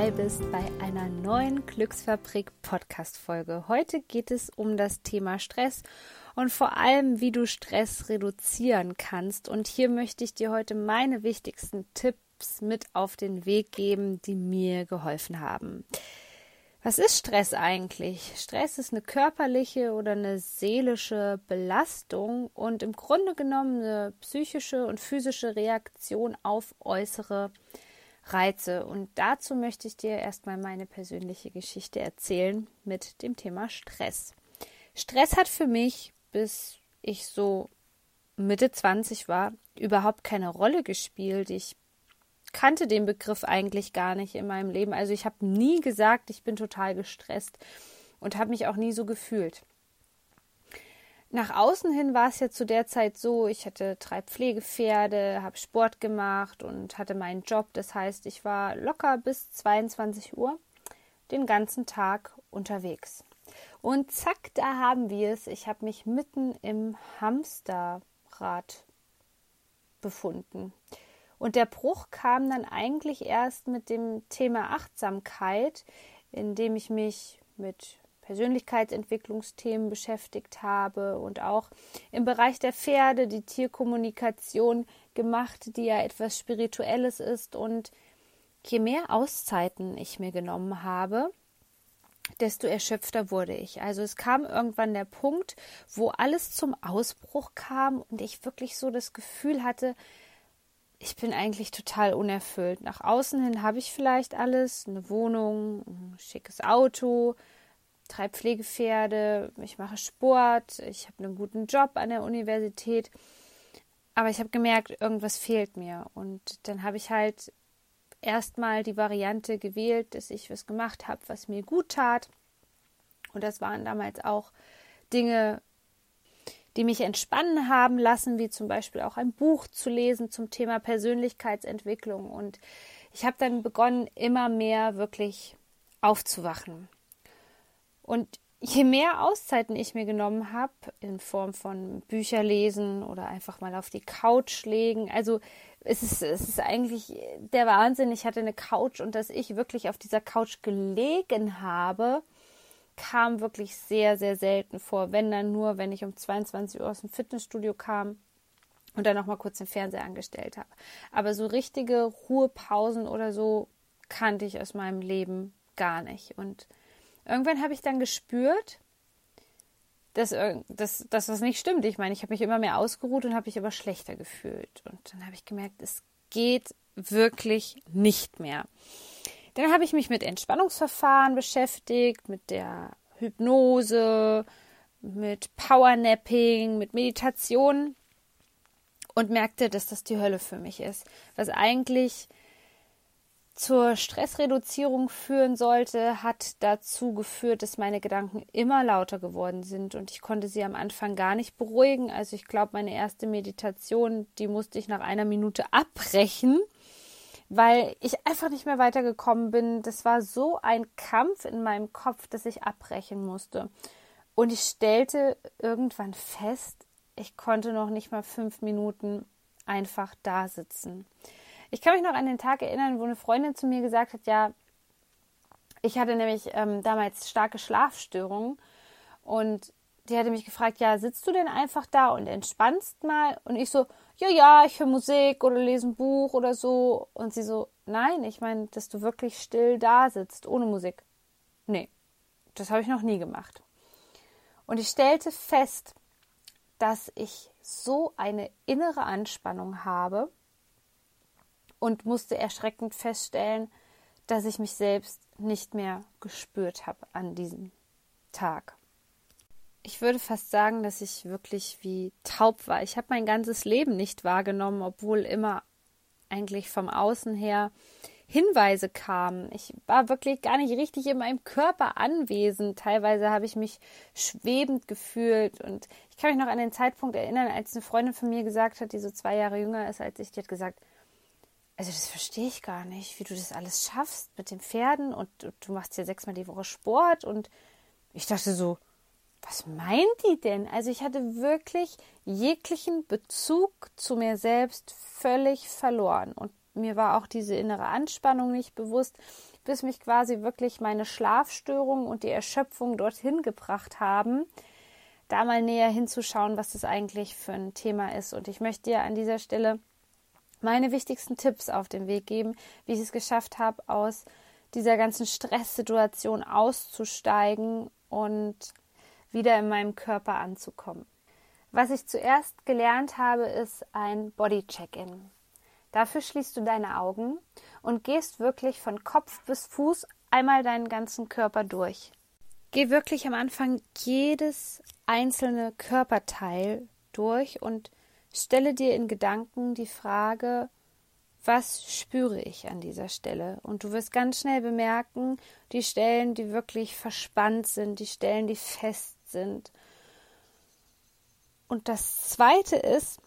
Dabei bist bei einer neuen Glücksfabrik Podcast Folge. Heute geht es um das Thema Stress und vor allem, wie du Stress reduzieren kannst. Und hier möchte ich dir heute meine wichtigsten Tipps mit auf den Weg geben, die mir geholfen haben. Was ist Stress eigentlich? Stress ist eine körperliche oder eine seelische Belastung und im Grunde genommen eine psychische und physische Reaktion auf äußere Reize. Und dazu möchte ich dir erstmal meine persönliche Geschichte erzählen mit dem Thema Stress. Stress hat für mich, bis ich so Mitte 20 war, überhaupt keine Rolle gespielt. Ich kannte den Begriff eigentlich gar nicht in meinem Leben. Also ich habe nie gesagt, ich bin total gestresst und habe mich auch nie so gefühlt. Nach außen hin war es ja zu der Zeit so, ich hatte drei Pflegepferde, habe Sport gemacht und hatte meinen Job. Das heißt, ich war locker bis 22 Uhr den ganzen Tag unterwegs. Und zack, da haben wir es. Ich habe mich mitten im Hamsterrad befunden. Und der Bruch kam dann eigentlich erst mit dem Thema Achtsamkeit, indem ich mich mit Persönlichkeitsentwicklungsthemen beschäftigt habe und auch im Bereich der Pferde die Tierkommunikation gemacht, die ja etwas Spirituelles ist. Und je mehr Auszeiten ich mir genommen habe, desto erschöpfter wurde ich. Also es kam irgendwann der Punkt, wo alles zum Ausbruch kam und ich wirklich so das Gefühl hatte, ich bin eigentlich total unerfüllt. Nach außen hin habe ich vielleicht alles, eine Wohnung, ein schickes Auto, drei Pflegepferde, ich mache Sport, ich habe einen guten Job an der Universität. Aber ich habe gemerkt, irgendwas fehlt mir. Und dann habe ich halt erstmal die Variante gewählt, dass ich was gemacht habe, was mir gut tat. Und das waren damals auch Dinge, die mich entspannen haben lassen, wie zum Beispiel auch ein Buch zu lesen zum Thema Persönlichkeitsentwicklung. Und ich habe dann begonnen, immer mehr wirklich aufzuwachen. Und je mehr Auszeiten ich mir genommen habe, in Form von Bücher lesen oder einfach mal auf die Couch legen, also es ist, es ist eigentlich der Wahnsinn. Ich hatte eine Couch und dass ich wirklich auf dieser Couch gelegen habe, kam wirklich sehr, sehr selten vor. Wenn dann nur, wenn ich um 22 Uhr aus dem Fitnessstudio kam und dann noch mal kurz den Fernseher angestellt habe. Aber so richtige Ruhepausen oder so kannte ich aus meinem Leben gar nicht. Und irgendwann habe ich dann gespürt, dass, dass, dass das nicht stimmt. Ich meine, ich habe mich immer mehr ausgeruht und habe mich aber schlechter gefühlt. Und dann habe ich gemerkt, es geht wirklich nicht mehr. Dann habe ich mich mit Entspannungsverfahren beschäftigt, mit der Hypnose, mit Powernapping, mit Meditation und merkte, dass das die Hölle für mich ist. Was eigentlich zur Stressreduzierung führen sollte, hat dazu geführt, dass meine Gedanken immer lauter geworden sind und ich konnte sie am Anfang gar nicht beruhigen. Also ich glaube, meine erste Meditation, die musste ich nach einer Minute abbrechen, weil ich einfach nicht mehr weitergekommen bin. Das war so ein Kampf in meinem Kopf, dass ich abbrechen musste. Und ich stellte irgendwann fest, ich konnte noch nicht mal fünf Minuten einfach da sitzen. Ich kann mich noch an den Tag erinnern, wo eine Freundin zu mir gesagt hat, ja, ich hatte nämlich ähm, damals starke Schlafstörungen und die hatte mich gefragt, ja, sitzt du denn einfach da und entspannst mal? Und ich so, ja, ja, ich höre Musik oder lese ein Buch oder so. Und sie so, nein, ich meine, dass du wirklich still da sitzt, ohne Musik. Nee, das habe ich noch nie gemacht. Und ich stellte fest, dass ich so eine innere Anspannung habe, und musste erschreckend feststellen, dass ich mich selbst nicht mehr gespürt habe an diesem Tag. Ich würde fast sagen, dass ich wirklich wie taub war. Ich habe mein ganzes Leben nicht wahrgenommen, obwohl immer eigentlich vom Außen her Hinweise kamen. Ich war wirklich gar nicht richtig in meinem Körper anwesend. Teilweise habe ich mich schwebend gefühlt und ich kann mich noch an den Zeitpunkt erinnern, als eine Freundin von mir gesagt hat, die so zwei Jahre jünger ist als ich, die hat gesagt, also das verstehe ich gar nicht, wie du das alles schaffst mit den Pferden und, du machst ja sechsmal die Woche Sport und ich dachte so, was meint die denn? Also ich hatte wirklich jeglichen Bezug zu mir selbst völlig verloren und mir war auch diese innere Anspannung nicht bewusst, bis mich quasi wirklich meine Schlafstörung und die Erschöpfung dorthin gebracht haben, da mal näher hinzuschauen, was das eigentlich für ein Thema ist. Und ich möchte dir an dieser Stelle meine wichtigsten Tipps auf den Weg geben, wie ich es geschafft habe, aus dieser ganzen Stresssituation auszusteigen und wieder in meinem Körper anzukommen. Was ich zuerst gelernt habe, ist ein Body Check-in. Dafür schließt du deine Augen und gehst wirklich von Kopf bis Fuß einmal deinen ganzen Körper durch. Geh wirklich am Anfang jedes einzelne Körperteil durch und stelle dir in Gedanken die Frage, was spüre ich an dieser Stelle? Und du wirst ganz schnell bemerken, die Stellen, die wirklich verspannt sind, die Stellen, die fest sind. Und das Zweite ist,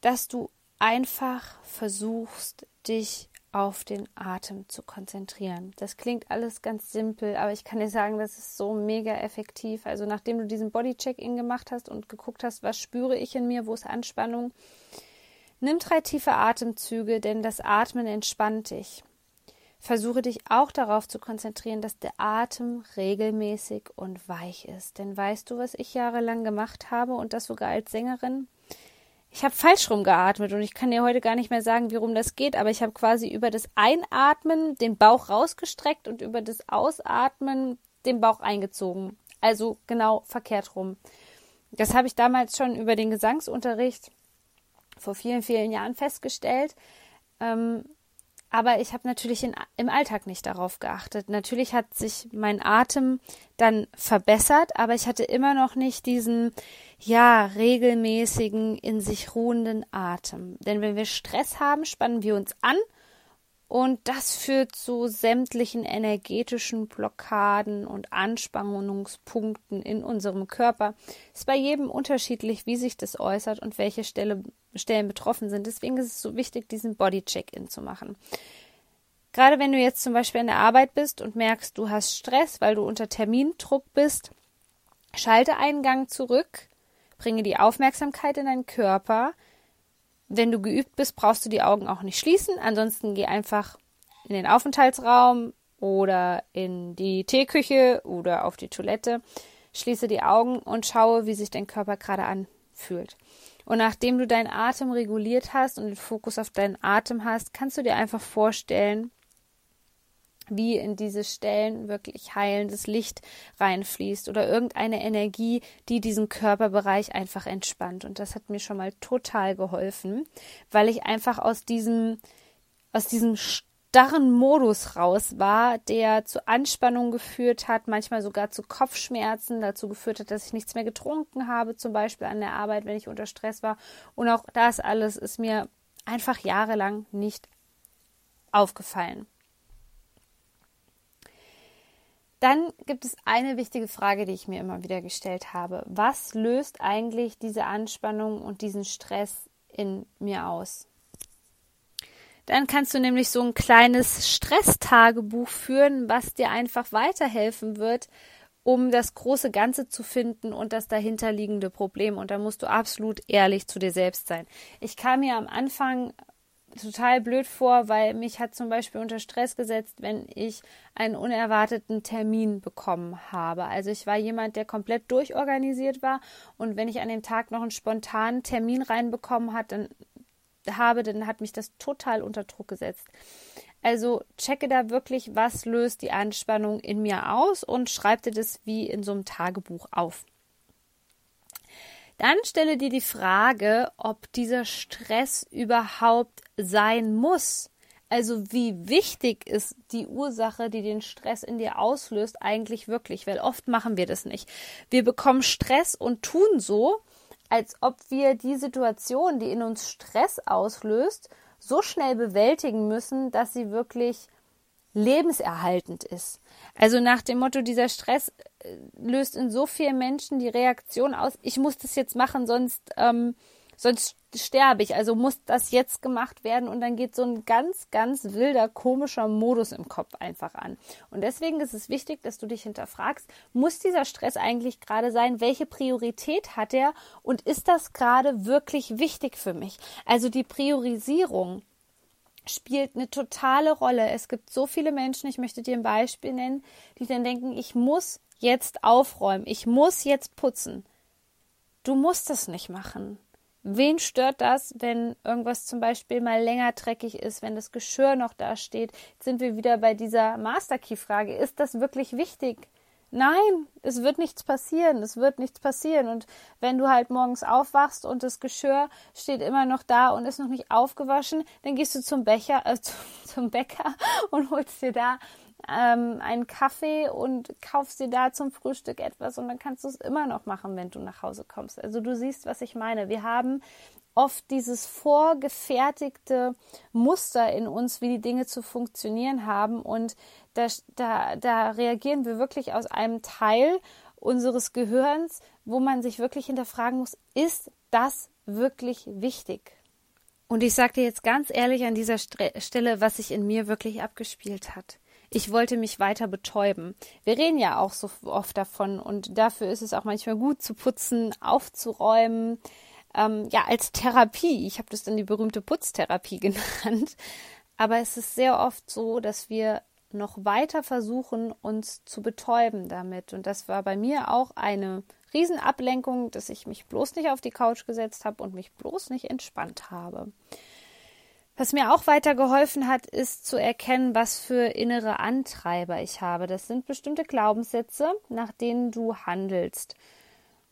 dass du einfach versuchst, dich auf den Atem zu konzentrieren. Das klingt alles ganz simpel, aber ich kann dir sagen, das ist so mega effektiv. Also nachdem du diesen Bodycheck-in gemacht hast und geguckt hast, was spüre ich in mir, wo ist Anspannung, nimm drei tiefe Atemzüge, denn das Atmen entspannt dich. Versuche dich auch darauf zu konzentrieren, dass der Atem regelmäßig und weich ist. Denn weißt du, was ich jahrelang gemacht habe und das sogar als Sängerin? Ich habe falsch rumgeatmet und ich kann dir heute gar nicht mehr sagen, wie rum das geht, aber ich habe quasi über das Einatmen den Bauch rausgestreckt und über das Ausatmen den Bauch eingezogen. Also genau verkehrt rum. Das habe ich damals schon über den Gesangsunterricht vor vielen, vielen Jahren festgestellt. Ähm, aber ich habe natürlich in, im Alltag nicht darauf geachtet. Natürlich hat sich mein Atem dann verbessert, aber ich hatte immer noch nicht diesen, ja, regelmäßigen, in sich ruhenden Atem. Denn wenn wir Stress haben, spannen wir uns an und das führt zu sämtlichen energetischen Blockaden und Anspannungspunkten in unserem Körper. Ist bei jedem unterschiedlich, wie sich das äußert und welche Stelle, Stellen betroffen sind. Deswegen ist es so wichtig, diesen Body-Check-In zu machen. Gerade wenn du jetzt zum Beispiel in der Arbeit bist und merkst, du hast Stress, weil du unter Termindruck bist, schalte einen Gang zurück, bringe die Aufmerksamkeit in deinen Körper, wenn du geübt bist, brauchst du die Augen auch nicht schließen. Ansonsten geh einfach in den Aufenthaltsraum oder in die Teeküche oder auf die Toilette. Schließe die Augen und schaue, wie sich dein Körper gerade anfühlt. Und nachdem du deinen Atem reguliert hast und den Fokus auf deinen Atem hast, kannst du dir einfach vorstellen, wie in diese Stellen wirklich heilendes Licht reinfließt oder irgendeine Energie, die diesen Körperbereich einfach entspannt. Und das hat mir schon mal total geholfen, weil ich einfach aus diesem, aus diesem starren Modus raus war, der zu Anspannung geführt hat, manchmal sogar zu Kopfschmerzen, dazu geführt hat, dass ich nichts mehr getrunken habe, zum Beispiel an der Arbeit, wenn ich unter Stress war. Und auch das alles ist mir einfach jahrelang nicht aufgefallen. Dann gibt es eine wichtige Frage, die ich mir immer wieder gestellt habe. Was löst eigentlich diese Anspannung und diesen Stress in mir aus? Dann kannst du nämlich so ein kleines Stresstagebuch führen, was dir einfach weiterhelfen wird, um das große Ganze zu finden und das dahinterliegende Problem. Und da musst du absolut ehrlich zu dir selbst sein. Ich kam mir am Anfang total blöd vor, weil mich hat zum Beispiel unter Stress gesetzt, wenn ich einen unerwarteten Termin bekommen habe. Also ich war jemand, der komplett durchorganisiert war und wenn ich an dem Tag noch einen spontanen Termin reinbekommen hat, dann habe, dann hat mich das total unter Druck gesetzt. Also checke da wirklich, was löst die Anspannung in mir aus und schreib dir das wie in so einem Tagebuch auf. Dann stelle dir die Frage, ob dieser Stress überhaupt sein muss. Also wie wichtig ist die Ursache, die den Stress in dir auslöst, eigentlich wirklich? Weil oft machen wir das nicht. Wir bekommen Stress und tun so, als ob wir die Situation, die in uns Stress auslöst, so schnell bewältigen müssen, dass sie wirklich lebenserhaltend ist. Also nach dem Motto, dieser Stress äh, löst in so vielen Menschen die Reaktion aus, ich muss das jetzt machen, sonst, ähm, sonst sterbe ich. Also muss das jetzt gemacht werden und dann geht so ein ganz, ganz wilder, komischer Modus im Kopf einfach an. Und deswegen ist es wichtig, dass du dich hinterfragst, muss dieser Stress eigentlich gerade sein? Welche Priorität hat er? Und ist das gerade wirklich wichtig für mich? Also die Priorisierung spielt eine totale Rolle. Es gibt so viele Menschen, ich möchte dir ein Beispiel nennen, die dann denken, ich muss jetzt aufräumen, ich muss jetzt putzen. Du musst das nicht machen. Wen stört das, wenn irgendwas zum Beispiel mal länger dreckig ist, wenn das Geschirr noch da steht? Jetzt sind wir wieder bei dieser Master Key Frage. Ist das wirklich wichtig? Nein, es wird nichts passieren, es wird nichts passieren. Und wenn du halt morgens aufwachst und das Geschirr steht immer noch da und ist noch nicht aufgewaschen, dann gehst du zum Becher, äh, zum Bäcker und holst dir da ähm, einen Kaffee und kaufst dir da zum Frühstück etwas und dann kannst du es immer noch machen, wenn du nach Hause kommst. Also du siehst, was ich meine. Wir haben oft dieses vorgefertigte Muster in uns, wie die Dinge zu funktionieren haben. Und da, da, da reagieren wir wirklich aus einem Teil unseres Gehirns, wo man sich wirklich hinterfragen muss, ist das wirklich wichtig? Und ich sage dir jetzt ganz ehrlich an dieser Stelle, was sich in mir wirklich abgespielt hat. Ich wollte mich weiter betäuben. Wir reden ja auch so oft davon und dafür ist es auch manchmal gut zu putzen, aufzuräumen, ähm, ja, als Therapie. Ich habe das dann die berühmte Putztherapie genannt. Aber es ist sehr oft so, dass wir noch weiter versuchen, uns zu betäuben damit. Und das war bei mir auch eine Riesenablenkung, dass ich mich bloß nicht auf die Couch gesetzt habe und mich bloß nicht entspannt habe. Was mir auch weitergeholfen hat, ist zu erkennen, was für innere Antreiber ich habe. Das sind bestimmte Glaubenssätze, nach denen du handelst.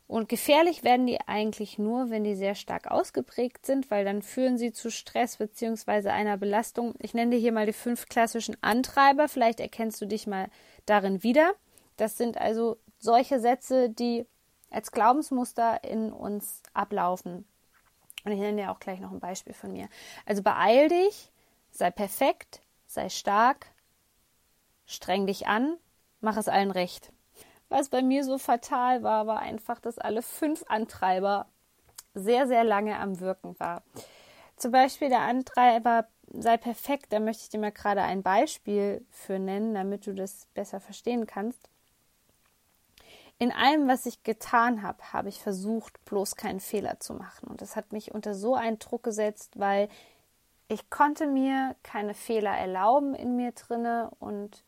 Und gefährlich werden die eigentlich nur, wenn die sehr stark ausgeprägt sind, weil dann führen sie zu Stress bzw. einer Belastung. Ich nenne dir hier mal die fünf klassischen Antreiber. Vielleicht erkennst du dich mal darin wieder. Das sind also solche Sätze, die als Glaubensmuster in uns ablaufen. Und ich nenne dir auch gleich noch ein Beispiel von mir. Also beeil dich, sei perfekt, sei stark, streng dich an, mach es allen recht. Was bei mir so fatal war, war einfach, dass alle fünf Antreiber sehr, sehr lange am Wirken war. Zum Beispiel der Antreiber sei perfekt, da möchte ich dir mal gerade ein Beispiel für nennen, damit du das besser verstehen kannst. In allem, was ich getan habe, habe ich versucht, bloß keinen Fehler zu machen. Und das hat mich unter so einen Druck gesetzt, weil ich konnte mir keine Fehler erlauben in mir drinne und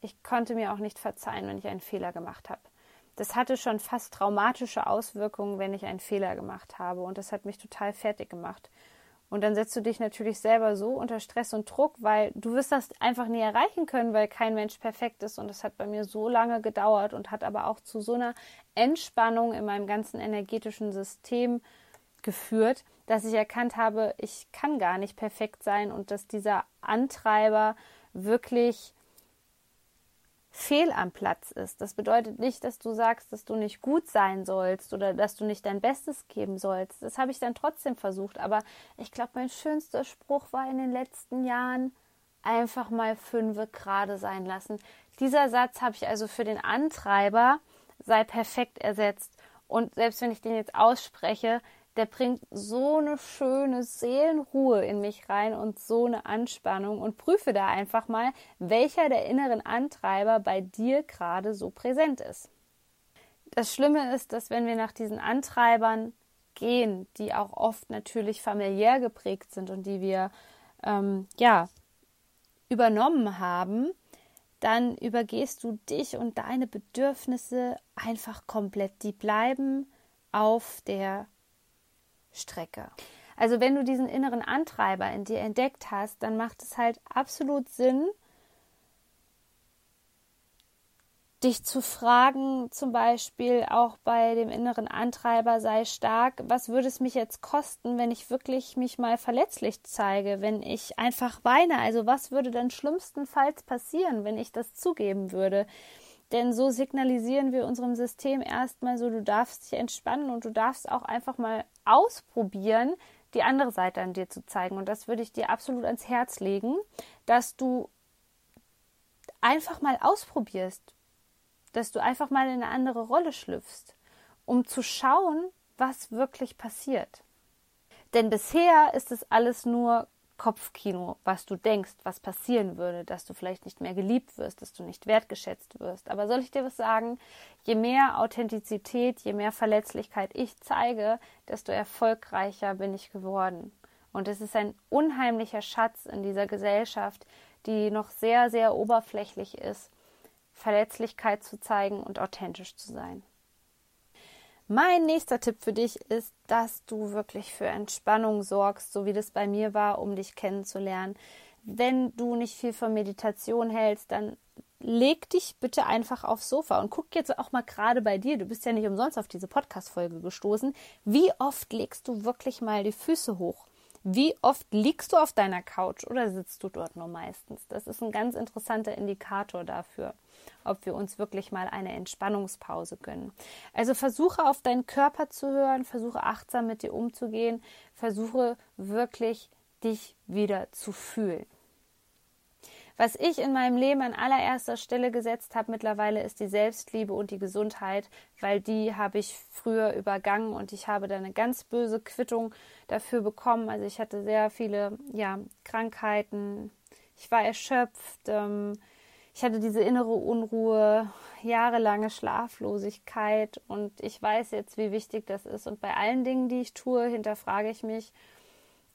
ich konnte mir auch nicht verzeihen, wenn ich einen Fehler gemacht habe. Das hatte schon fast traumatische Auswirkungen, wenn ich einen Fehler gemacht habe. Und das hat mich total fertig gemacht. Und dann setzt du dich natürlich selber so unter Stress und Druck, weil du wirst das einfach nie erreichen können, weil kein Mensch perfekt ist. Und das hat bei mir so lange gedauert und hat aber auch zu so einer Entspannung in meinem ganzen energetischen System geführt, dass ich erkannt habe, ich kann gar nicht perfekt sein und dass dieser Antreiber wirklich fehl am Platz ist. Das bedeutet nicht, dass du sagst, dass du nicht gut sein sollst oder dass du nicht dein Bestes geben sollst. Das habe ich dann trotzdem versucht. Aber ich glaube, mein schönster Spruch war in den letzten Jahren einfach mal fünfe gerade sein lassen. Dieser Satz habe ich also für den Antreiber sei perfekt ersetzt. Und selbst wenn ich den jetzt ausspreche, der bringt so eine schöne Seelenruhe in mich rein und so eine Anspannung und prüfe da einfach mal, welcher der inneren Antreiber bei dir gerade so präsent ist. Das Schlimme ist, dass wenn wir nach diesen Antreibern gehen, die auch oft natürlich familiär geprägt sind und die wir ähm, ja übernommen haben, dann übergehst du dich und deine Bedürfnisse einfach komplett. Die bleiben auf der Strecke. Also wenn du diesen inneren Antreiber in dir entdeckt hast, dann macht es halt absolut Sinn, dich zu fragen, zum Beispiel auch bei dem inneren Antreiber sei stark, was würde es mich jetzt kosten, wenn ich wirklich mich mal verletzlich zeige, wenn ich einfach weine? Also was würde dann schlimmstenfalls passieren, wenn ich das zugeben würde? Denn so signalisieren wir unserem System erstmal so, du darfst dich entspannen und du darfst auch einfach mal ausprobieren, die andere Seite an dir zu zeigen. Und das würde ich dir absolut ans Herz legen, dass du einfach mal ausprobierst, dass du einfach mal in eine andere Rolle schlüpfst, um zu schauen, was wirklich passiert. Denn bisher ist es alles nur Kopfkino, was du denkst, was passieren würde, dass du vielleicht nicht mehr geliebt wirst, dass du nicht wertgeschätzt wirst. Aber soll ich dir was sagen? Je mehr Authentizität, je mehr Verletzlichkeit ich zeige, desto erfolgreicher bin ich geworden. Und es ist ein unheimlicher Schatz in dieser Gesellschaft, die noch sehr, sehr oberflächlich ist, Verletzlichkeit zu zeigen und authentisch zu sein. Mein nächster Tipp für dich ist, dass du wirklich für Entspannung sorgst, so wie das bei mir war, um dich kennenzulernen. Wenn du nicht viel von Meditation hältst, dann leg dich bitte einfach aufs Sofa und guck jetzt auch mal gerade bei dir. Du bist ja nicht umsonst auf diese Podcast-Folge gestoßen. Wie oft legst du wirklich mal die Füße hoch? Wie oft liegst du auf deiner Couch oder sitzt du dort nur meistens? Das ist ein ganz interessanter Indikator dafür ob wir uns wirklich mal eine Entspannungspause gönnen. Also versuche auf deinen Körper zu hören, versuche achtsam mit dir umzugehen, versuche wirklich dich wieder zu fühlen. Was ich in meinem Leben an allererster Stelle gesetzt habe mittlerweile ist die Selbstliebe und die Gesundheit, weil die habe ich früher übergangen und ich habe da eine ganz böse Quittung dafür bekommen. Also ich hatte sehr viele ja, Krankheiten, ich war erschöpft, ähm, ich hatte diese innere Unruhe, jahrelange Schlaflosigkeit und ich weiß jetzt, wie wichtig das ist. Und bei allen Dingen, die ich tue, hinterfrage ich mich,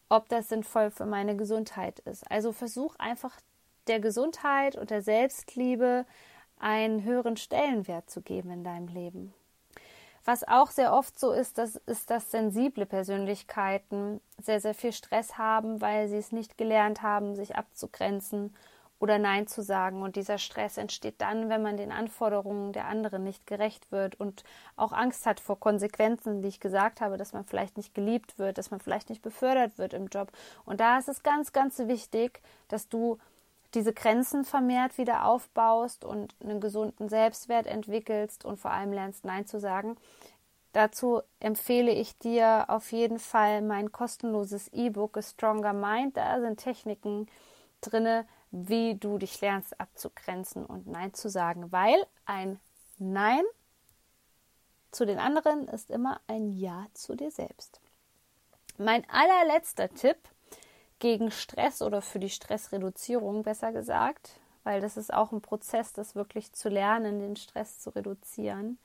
ob das sinnvoll für meine Gesundheit ist. Also versuch einfach der Gesundheit und der Selbstliebe einen höheren Stellenwert zu geben in deinem Leben. Was auch sehr oft so ist, das ist, dass sensible Persönlichkeiten sehr, sehr viel Stress haben, weil sie es nicht gelernt haben, sich abzugrenzen oder Nein zu sagen. Und dieser Stress entsteht dann, wenn man den Anforderungen der anderen nicht gerecht wird und auch Angst hat vor Konsequenzen, wie ich gesagt habe, dass man vielleicht nicht geliebt wird, dass man vielleicht nicht befördert wird im Job. Und da ist es ganz, ganz wichtig, dass du diese Grenzen vermehrt wieder aufbaust und einen gesunden Selbstwert entwickelst und vor allem lernst, Nein zu sagen. Dazu empfehle ich dir auf jeden Fall mein kostenloses E-Book A Stronger Mind. Da sind Techniken drinne, wie du dich lernst abzugrenzen und Nein zu sagen, weil ein Nein zu den anderen ist immer ein Ja zu dir selbst. Mein allerletzter Tipp gegen Stress oder für die Stressreduzierung, besser gesagt, weil das ist auch ein Prozess, das wirklich zu lernen, den Stress zu reduzieren,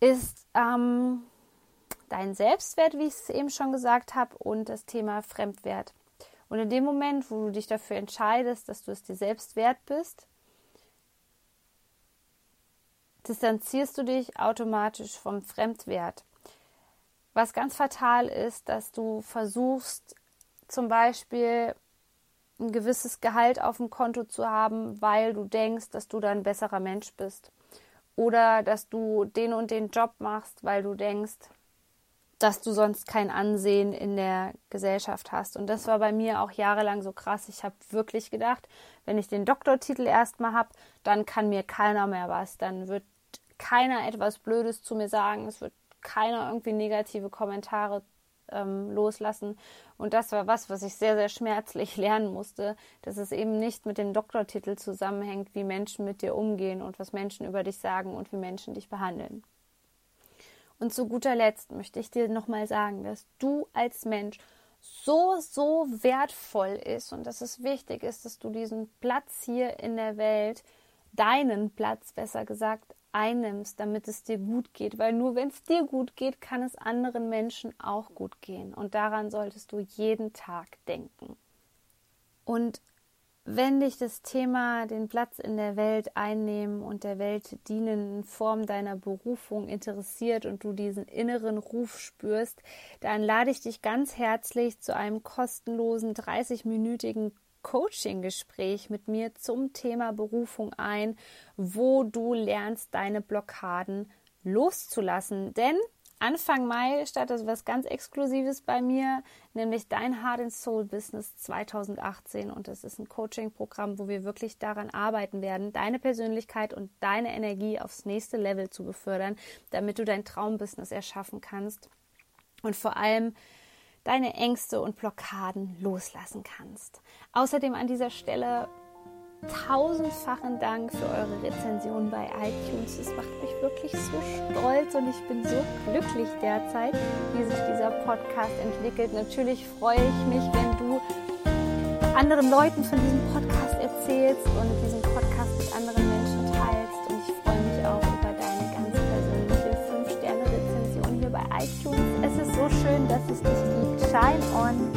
ist ähm, dein Selbstwert, wie ich es eben schon gesagt habe, und das Thema Fremdwert. Und in dem Moment, wo du dich dafür entscheidest, dass du es dir selbst wert bist, distanzierst du dich automatisch vom Fremdwert. Was ganz fatal ist, dass du versuchst, zum Beispiel ein gewisses Gehalt auf dem Konto zu haben, weil du denkst, dass du dann ein besserer Mensch bist. Oder dass du den und den Job machst, weil du denkst, dass du sonst kein Ansehen in der Gesellschaft hast. Und das war bei mir auch jahrelang so krass. Ich habe wirklich gedacht, wenn ich den Doktortitel erstmal habe, dann kann mir keiner mehr was. Dann wird keiner etwas Blödes zu mir sagen. Es wird keiner irgendwie negative Kommentare ähm, loslassen. Und das war was, was ich sehr, sehr schmerzlich lernen musste, dass es eben nicht mit dem Doktortitel zusammenhängt, wie Menschen mit dir umgehen und was Menschen über dich sagen und wie Menschen dich behandeln. Und zu guter Letzt möchte ich dir nochmal sagen, dass du als Mensch so, so wertvoll ist und dass es wichtig ist, dass du diesen Platz hier in der Welt, deinen Platz besser gesagt, einnimmst, damit es dir gut geht. Weil nur wenn es dir gut geht, kann es anderen Menschen auch gut gehen. Und daran solltest du jeden Tag denken. Und wenn dich das Thema den Platz in der Welt einnehmen und der Welt dienen in Form deiner Berufung interessiert und du diesen inneren Ruf spürst, dann lade ich dich ganz herzlich zu einem kostenlosen 30-minütigen Coaching-Gespräch mit mir zum Thema Berufung ein, wo du lernst, deine Blockaden loszulassen. Denn Anfang Mai startet was ganz Exklusives bei mir, nämlich dein Heart and Soul Business 2018. Und das ist ein Coaching-Programm, wo wir wirklich daran arbeiten werden, deine Persönlichkeit und deine Energie aufs nächste Level zu befördern, damit du dein Traumbusiness erschaffen kannst. Und vor allem deine Ängste und Blockaden loslassen kannst. Außerdem an dieser Stelle tausendfachen Dank für eure Rezension bei iTunes. Es macht mich wirklich so stolz und ich bin so glücklich derzeit, wie sich dieser Podcast entwickelt. Natürlich freue ich mich, wenn du anderen Leuten von diesem Podcast erzählst und diesen Podcast mit anderen Menschen teilst. Und ich freue mich auch über deine ganz persönliche 5-Sterne-Rezension hier bei iTunes. Es ist so schön, dass es dich gibt. Shine on,